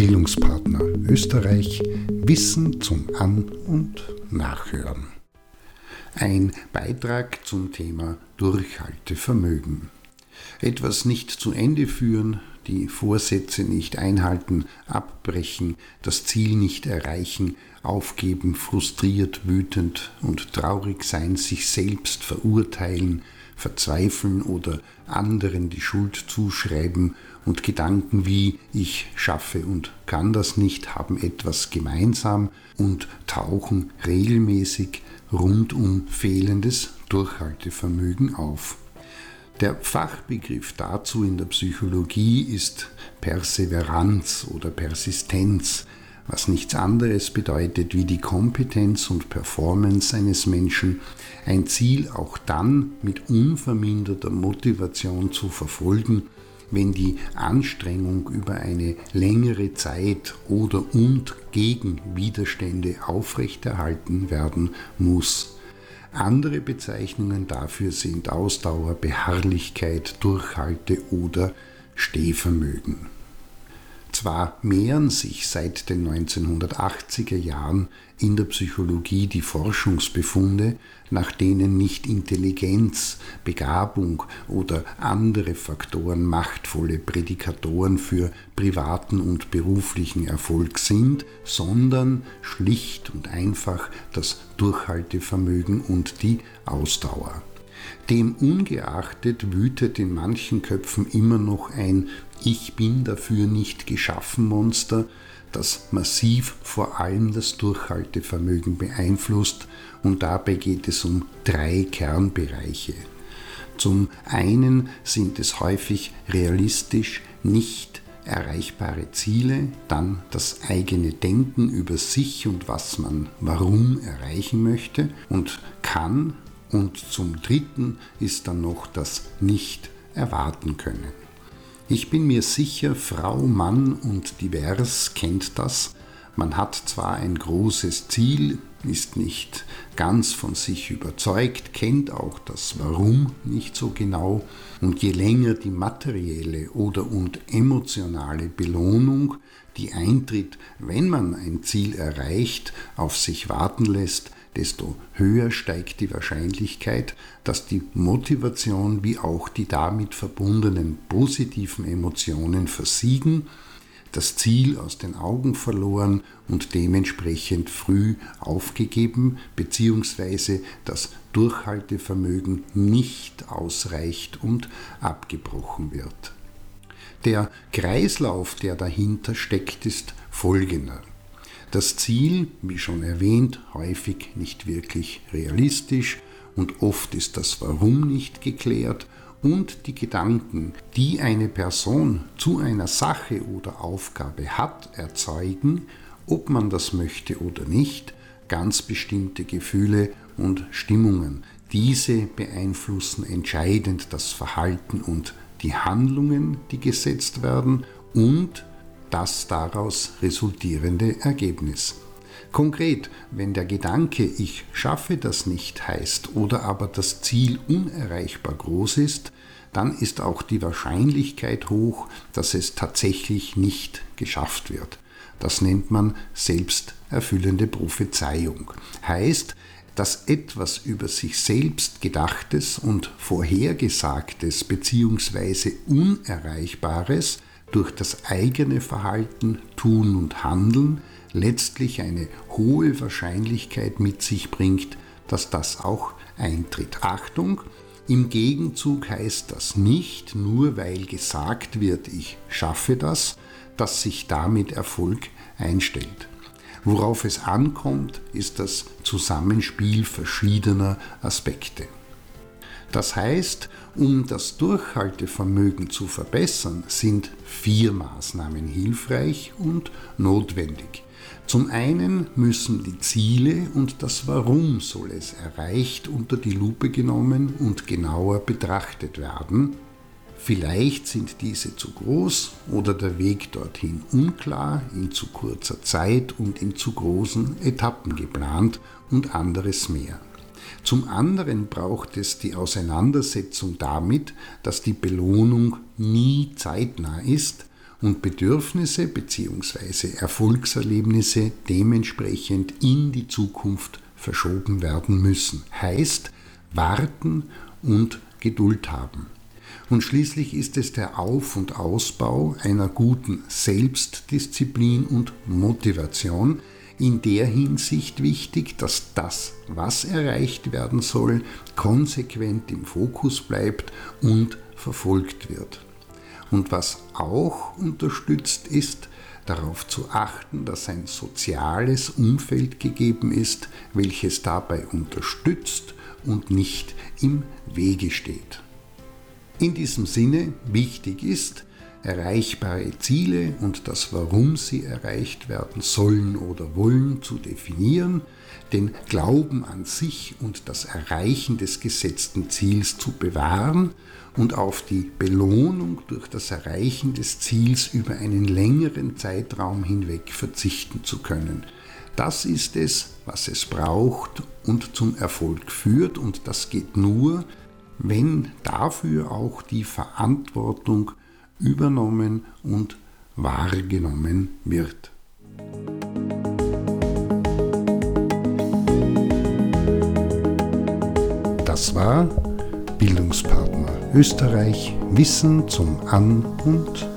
Bildungspartner Österreich Wissen zum An- und Nachhören. Ein Beitrag zum Thema Durchhaltevermögen. Etwas nicht zu Ende führen, die Vorsätze nicht einhalten, abbrechen, das Ziel nicht erreichen, aufgeben, frustriert, wütend und traurig sein, sich selbst verurteilen, verzweifeln oder anderen die Schuld zuschreiben und Gedanken wie ich schaffe und kann das nicht haben etwas gemeinsam und tauchen regelmäßig rund um fehlendes Durchhaltevermögen auf. Der Fachbegriff dazu in der Psychologie ist Perseveranz oder Persistenz, was nichts anderes bedeutet wie die Kompetenz und Performance eines Menschen, ein Ziel auch dann mit unverminderter Motivation zu verfolgen, wenn die Anstrengung über eine längere Zeit oder und gegen Widerstände aufrechterhalten werden muss. Andere Bezeichnungen dafür sind Ausdauer, Beharrlichkeit, Durchhalte oder Stehvermögen. Zwar mehren sich seit den 1980er Jahren in der Psychologie die Forschungsbefunde, nach denen nicht Intelligenz, Begabung oder andere Faktoren machtvolle Prädikatoren für privaten und beruflichen Erfolg sind, sondern schlicht und einfach das Durchhaltevermögen und die Ausdauer. Dem ungeachtet wütet in manchen Köpfen immer noch ein Ich bin dafür nicht geschaffen Monster, das massiv vor allem das Durchhaltevermögen beeinflusst und dabei geht es um drei Kernbereiche. Zum einen sind es häufig realistisch nicht erreichbare Ziele, dann das eigene Denken über sich und was man warum erreichen möchte und kann und zum Dritten ist dann noch das Nicht erwarten können. Ich bin mir sicher, Frau, Mann und divers kennt das. Man hat zwar ein großes Ziel, ist nicht ganz von sich überzeugt, kennt auch das Warum nicht so genau und je länger die materielle oder und emotionale Belohnung, die eintritt, wenn man ein Ziel erreicht, auf sich warten lässt, desto höher steigt die Wahrscheinlichkeit, dass die Motivation wie auch die damit verbundenen positiven Emotionen versiegen, das Ziel aus den Augen verloren und dementsprechend früh aufgegeben bzw. das Durchhaltevermögen nicht ausreicht und abgebrochen wird. Der Kreislauf, der dahinter steckt, ist folgender. Das Ziel, wie schon erwähnt, häufig nicht wirklich realistisch und oft ist das Warum nicht geklärt und die Gedanken, die eine Person zu einer Sache oder Aufgabe hat, erzeugen, ob man das möchte oder nicht, ganz bestimmte Gefühle und Stimmungen. Diese beeinflussen entscheidend das Verhalten und die Handlungen, die gesetzt werden und das daraus resultierende Ergebnis. Konkret, wenn der Gedanke ich schaffe das nicht heißt oder aber das Ziel unerreichbar groß ist, dann ist auch die Wahrscheinlichkeit hoch, dass es tatsächlich nicht geschafft wird. Das nennt man selbsterfüllende Prophezeiung. Heißt, dass etwas über sich selbst Gedachtes und Vorhergesagtes bzw. Unerreichbares durch das eigene Verhalten, Tun und Handeln letztlich eine hohe Wahrscheinlichkeit mit sich bringt, dass das auch eintritt. Achtung, im Gegenzug heißt das nicht, nur weil gesagt wird, ich schaffe das, dass sich damit Erfolg einstellt. Worauf es ankommt, ist das Zusammenspiel verschiedener Aspekte. Das heißt, um das Durchhaltevermögen zu verbessern, sind vier Maßnahmen hilfreich und notwendig. Zum einen müssen die Ziele und das Warum soll es erreicht unter die Lupe genommen und genauer betrachtet werden. Vielleicht sind diese zu groß oder der Weg dorthin unklar, in zu kurzer Zeit und in zu großen Etappen geplant und anderes mehr. Zum anderen braucht es die Auseinandersetzung damit, dass die Belohnung nie zeitnah ist und Bedürfnisse bzw. Erfolgserlebnisse dementsprechend in die Zukunft verschoben werden müssen. Heißt, warten und Geduld haben. Und schließlich ist es der Auf- und Ausbau einer guten Selbstdisziplin und Motivation, in der Hinsicht wichtig, dass das, was erreicht werden soll, konsequent im Fokus bleibt und verfolgt wird. Und was auch unterstützt ist, darauf zu achten, dass ein soziales Umfeld gegeben ist, welches dabei unterstützt und nicht im Wege steht. In diesem Sinne wichtig ist, erreichbare Ziele und das Warum sie erreicht werden sollen oder wollen zu definieren, den Glauben an sich und das Erreichen des gesetzten Ziels zu bewahren und auf die Belohnung durch das Erreichen des Ziels über einen längeren Zeitraum hinweg verzichten zu können. Das ist es, was es braucht und zum Erfolg führt und das geht nur, wenn dafür auch die Verantwortung übernommen und wahrgenommen wird. Das war Bildungspartner Österreich Wissen zum An- und